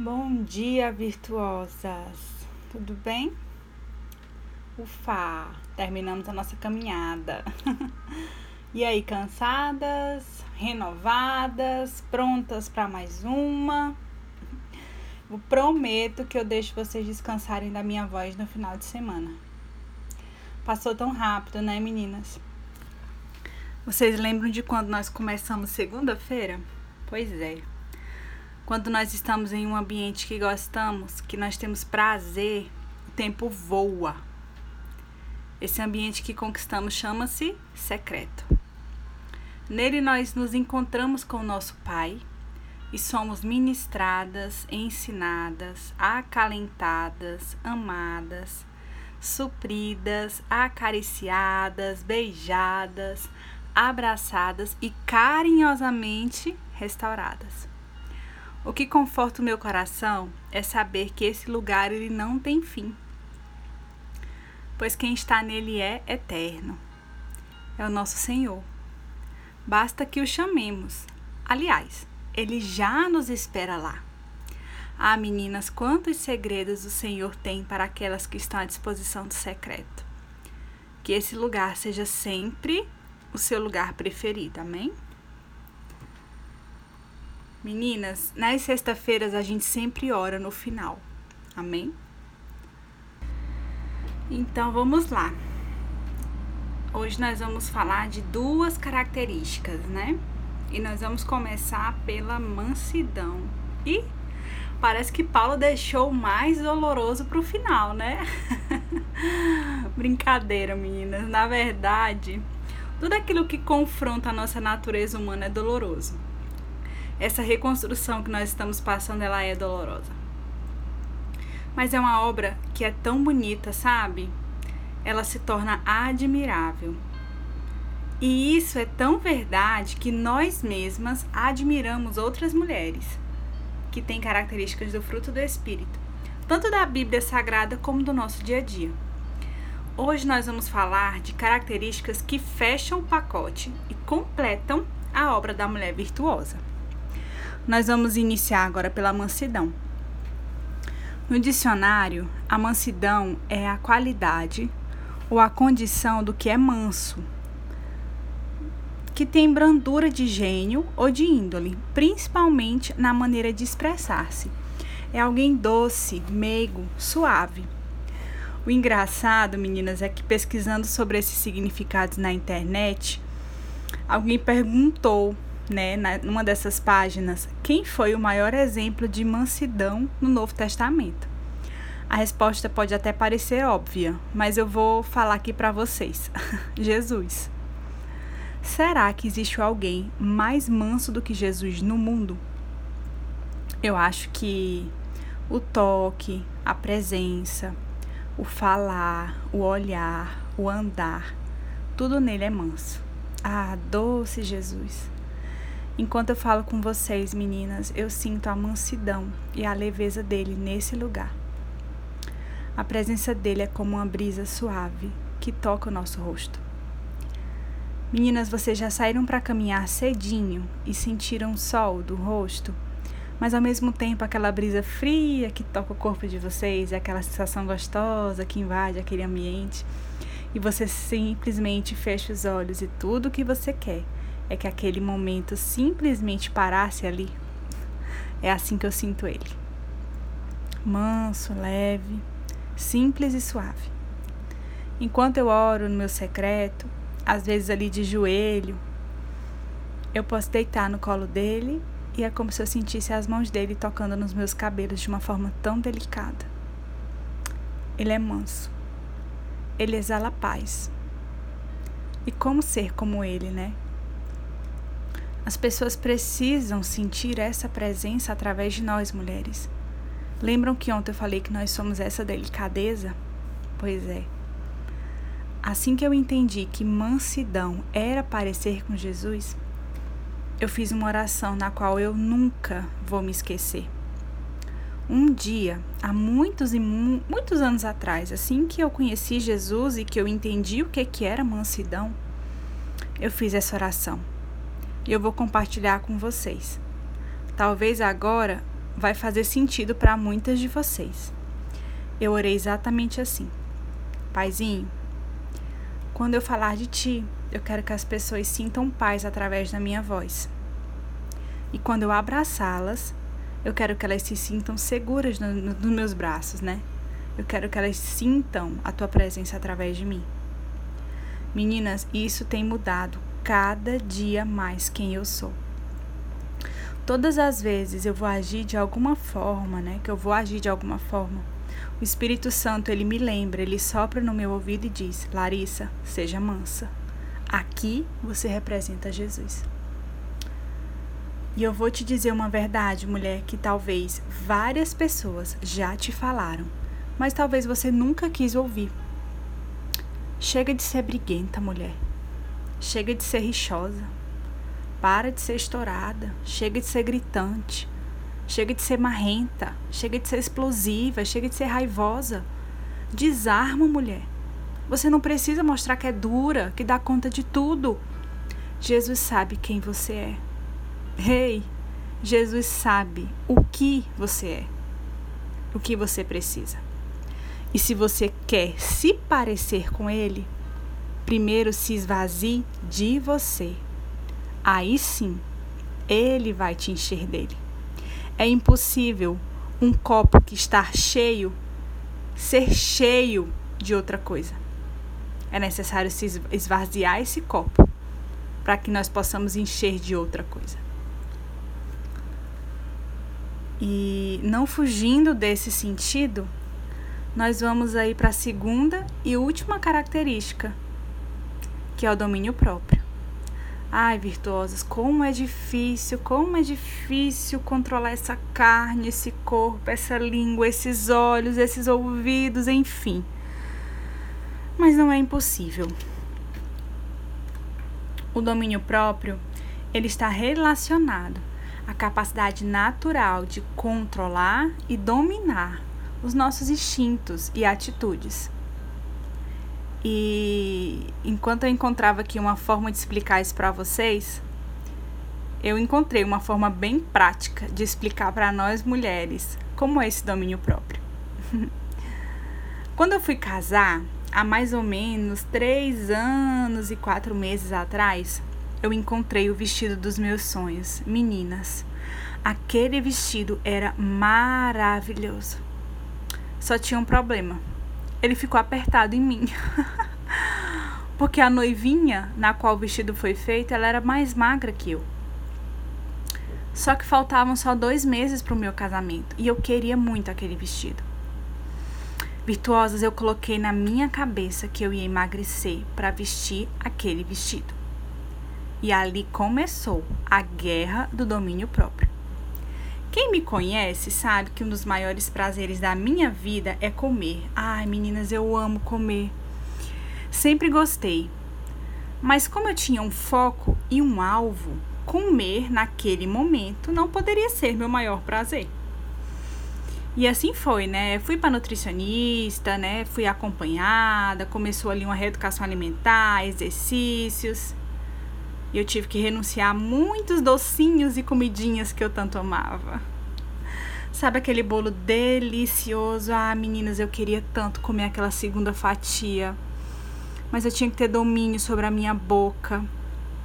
Bom dia, virtuosas! Tudo bem? Ufa! Terminamos a nossa caminhada. e aí, cansadas, renovadas, prontas para mais uma? Eu prometo que eu deixo vocês descansarem da minha voz no final de semana. Passou tão rápido, né, meninas? Vocês lembram de quando nós começamos segunda-feira? Pois é. Quando nós estamos em um ambiente que gostamos, que nós temos prazer, o tempo voa. Esse ambiente que conquistamos chama-se secreto. Nele nós nos encontramos com o nosso Pai e somos ministradas, ensinadas, acalentadas, amadas, supridas, acariciadas, beijadas, abraçadas e carinhosamente restauradas. O que conforta o meu coração é saber que esse lugar ele não tem fim, pois quem está nele é eterno. É o nosso Senhor. Basta que o chamemos. Aliás, ele já nos espera lá. Ah, meninas, quantos segredos o Senhor tem para aquelas que estão à disposição do secreto. Que esse lugar seja sempre o seu lugar preferido, amém? Meninas, nas sexta-feiras a gente sempre ora no final. Amém? Então vamos lá. Hoje nós vamos falar de duas características, né? E nós vamos começar pela mansidão. E parece que Paulo deixou o mais doloroso para o final, né? Brincadeira, meninas. Na verdade, tudo aquilo que confronta a nossa natureza humana é doloroso essa reconstrução que nós estamos passando, ela é dolorosa. Mas é uma obra que é tão bonita, sabe? Ela se torna admirável. E isso é tão verdade que nós mesmas admiramos outras mulheres que têm características do fruto do Espírito, tanto da Bíblia Sagrada como do nosso dia a dia. Hoje nós vamos falar de características que fecham o pacote e completam a obra da mulher virtuosa. Nós vamos iniciar agora pela mansidão. No dicionário, a mansidão é a qualidade ou a condição do que é manso, que tem brandura de gênio ou de índole, principalmente na maneira de expressar-se. É alguém doce, meigo, suave. O engraçado, meninas, é que pesquisando sobre esses significados na internet, alguém perguntou né, numa dessas páginas, quem foi o maior exemplo de mansidão no Novo Testamento? A resposta pode até parecer óbvia, mas eu vou falar aqui para vocês. Jesus. Será que existe alguém mais manso do que Jesus no mundo? Eu acho que o toque, a presença, o falar, o olhar, o andar, tudo nele é manso. Ah, doce Jesus. Enquanto eu falo com vocês, meninas, eu sinto a mansidão e a leveza dele nesse lugar. A presença dele é como uma brisa suave que toca o nosso rosto. Meninas, vocês já saíram para caminhar cedinho e sentiram o sol do rosto, mas ao mesmo tempo aquela brisa fria que toca o corpo de vocês, aquela sensação gostosa que invade aquele ambiente, e você simplesmente fecha os olhos e tudo o que você quer é que aquele momento simplesmente parasse ali. É assim que eu sinto ele. Manso, leve, simples e suave. Enquanto eu oro no meu secreto, às vezes ali de joelho, eu posso deitar no colo dele e é como se eu sentisse as mãos dele tocando nos meus cabelos de uma forma tão delicada. Ele é manso. Ele exala paz. E como ser como ele, né? As pessoas precisam sentir essa presença através de nós, mulheres. Lembram que ontem eu falei que nós somos essa delicadeza? Pois é. Assim que eu entendi que mansidão era parecer com Jesus, eu fiz uma oração na qual eu nunca vou me esquecer. Um dia, há muitos e mu muitos anos atrás, assim que eu conheci Jesus e que eu entendi o que, que era mansidão, eu fiz essa oração e eu vou compartilhar com vocês. Talvez agora vai fazer sentido para muitas de vocês. Eu orei exatamente assim. Paizinho, quando eu falar de ti, eu quero que as pessoas sintam paz através da minha voz. E quando eu abraçá-las, eu quero que elas se sintam seguras no, no, nos meus braços, né? Eu quero que elas sintam a tua presença através de mim. Meninas, isso tem mudado cada dia mais quem eu sou. Todas as vezes eu vou agir de alguma forma, né? Que eu vou agir de alguma forma. O Espírito Santo, ele me lembra, ele sopra no meu ouvido e diz: Larissa, seja mansa. Aqui você representa Jesus. E eu vou te dizer uma verdade, mulher, que talvez várias pessoas já te falaram, mas talvez você nunca quis ouvir. Chega de ser briguenta, mulher. Chega de ser rixosa. Para de ser estourada. Chega de ser gritante. Chega de ser marrenta. Chega de ser explosiva. Chega de ser raivosa. Desarma, mulher. Você não precisa mostrar que é dura, que dá conta de tudo. Jesus sabe quem você é. Rei, hey, Jesus sabe o que você é, o que você precisa. E se você quer se parecer com Ele, primeiro se esvazie de você. Aí sim, Ele vai te encher dele. É impossível um copo que está cheio ser cheio de outra coisa. É necessário se esvaziar esse copo para que nós possamos encher de outra coisa. E não fugindo desse sentido, nós vamos aí para a segunda e última característica, que é o domínio próprio. Ai, virtuosas, como é difícil, como é difícil controlar essa carne, esse corpo, essa língua, esses olhos, esses ouvidos, enfim. Mas não é impossível. O domínio próprio, ele está relacionado a capacidade natural de controlar e dominar os nossos instintos e atitudes. E enquanto eu encontrava aqui uma forma de explicar isso para vocês, eu encontrei uma forma bem prática de explicar para nós mulheres como é esse domínio próprio. Quando eu fui casar, há mais ou menos três anos e quatro meses atrás, eu encontrei o vestido dos meus sonhos. Meninas, aquele vestido era maravilhoso. Só tinha um problema. Ele ficou apertado em mim. Porque a noivinha na qual o vestido foi feito, ela era mais magra que eu. Só que faltavam só dois meses para o meu casamento e eu queria muito aquele vestido. Virtuosas, eu coloquei na minha cabeça que eu ia emagrecer para vestir aquele vestido. E ali começou a guerra do domínio próprio. Quem me conhece sabe que um dos maiores prazeres da minha vida é comer. Ai, meninas, eu amo comer. Sempre gostei. Mas como eu tinha um foco e um alvo, comer naquele momento não poderia ser meu maior prazer. E assim foi, né? Fui para nutricionista, né? Fui acompanhada, começou ali uma reeducação alimentar, exercícios. E eu tive que renunciar a muitos docinhos e comidinhas que eu tanto amava. Sabe aquele bolo delicioso? Ah, meninas, eu queria tanto comer aquela segunda fatia. Mas eu tinha que ter domínio sobre a minha boca.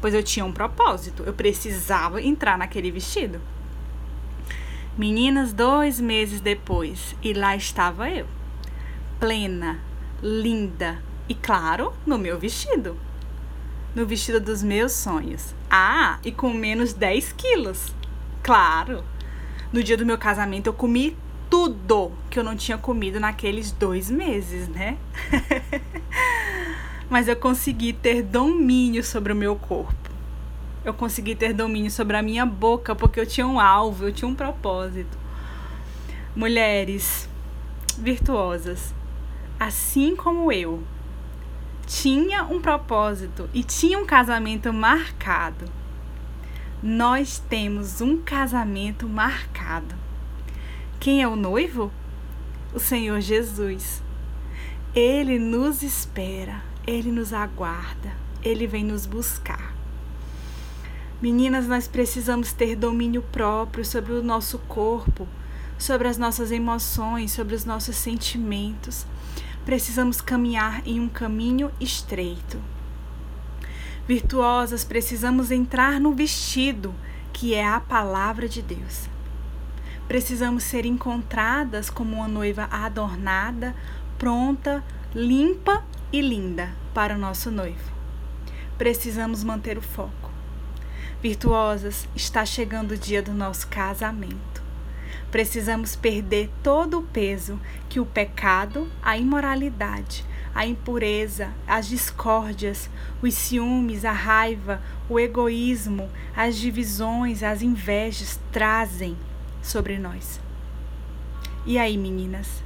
Pois eu tinha um propósito. Eu precisava entrar naquele vestido. Meninas, dois meses depois, e lá estava eu. Plena, linda e, claro, no meu vestido no vestido dos meus sonhos. Ah, e com menos 10 quilos. Claro. No dia do meu casamento eu comi tudo que eu não tinha comido naqueles dois meses, né? Mas eu consegui ter domínio sobre o meu corpo. Eu consegui ter domínio sobre a minha boca porque eu tinha um alvo, eu tinha um propósito. Mulheres virtuosas, assim como eu, tinha um propósito e tinha um casamento marcado. Nós temos um casamento marcado. Quem é o noivo? O Senhor Jesus. Ele nos espera, ele nos aguarda, ele vem nos buscar. Meninas, nós precisamos ter domínio próprio sobre o nosso corpo, sobre as nossas emoções, sobre os nossos sentimentos. Precisamos caminhar em um caminho estreito. Virtuosas, precisamos entrar no vestido que é a palavra de Deus. Precisamos ser encontradas como uma noiva adornada, pronta, limpa e linda para o nosso noivo. Precisamos manter o foco. Virtuosas, está chegando o dia do nosso casamento. Precisamos perder todo o peso que o pecado, a imoralidade, a impureza, as discórdias, os ciúmes, a raiva, o egoísmo, as divisões, as invejas trazem sobre nós. E aí, meninas?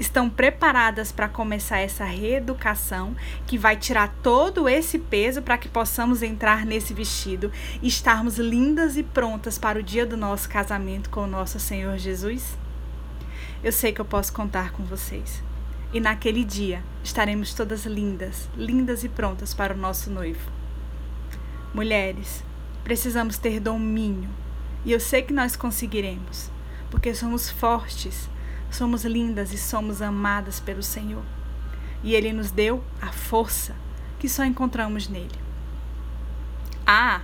Estão preparadas para começar essa reeducação que vai tirar todo esse peso para que possamos entrar nesse vestido e estarmos lindas e prontas para o dia do nosso casamento com o nosso Senhor Jesus? Eu sei que eu posso contar com vocês. E naquele dia estaremos todas lindas, lindas e prontas para o nosso noivo. Mulheres, precisamos ter domínio e eu sei que nós conseguiremos, porque somos fortes, somos lindas e somos amadas pelo Senhor. E Ele nos deu a força que só encontramos nele. Ah,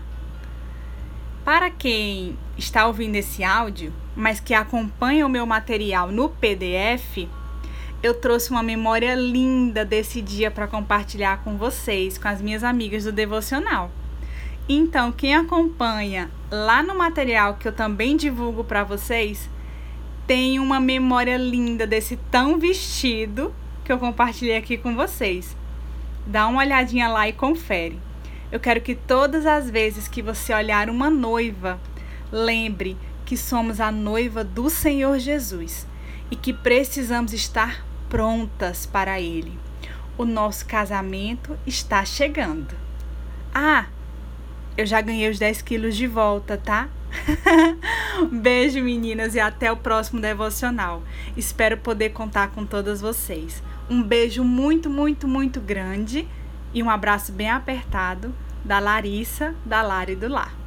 para quem está ouvindo esse áudio, mas que acompanha o meu material no PDF, eu trouxe uma memória linda desse dia para compartilhar com vocês, com as minhas amigas do devocional. Então, quem acompanha lá no material que eu também divulgo para vocês, tem uma memória linda desse tão vestido que eu compartilhei aqui com vocês. Dá uma olhadinha lá e confere. Eu quero que todas as vezes que você olhar uma noiva, lembre que somos a noiva do Senhor Jesus e que precisamos estar prontas para Ele. O nosso casamento está chegando. Ah, eu já ganhei os 10 quilos de volta, tá? Beijo, meninas, e até o próximo devocional. Espero poder contar com todas vocês. Um beijo muito, muito, muito grande e um abraço bem apertado da Larissa, da Lari do Lar.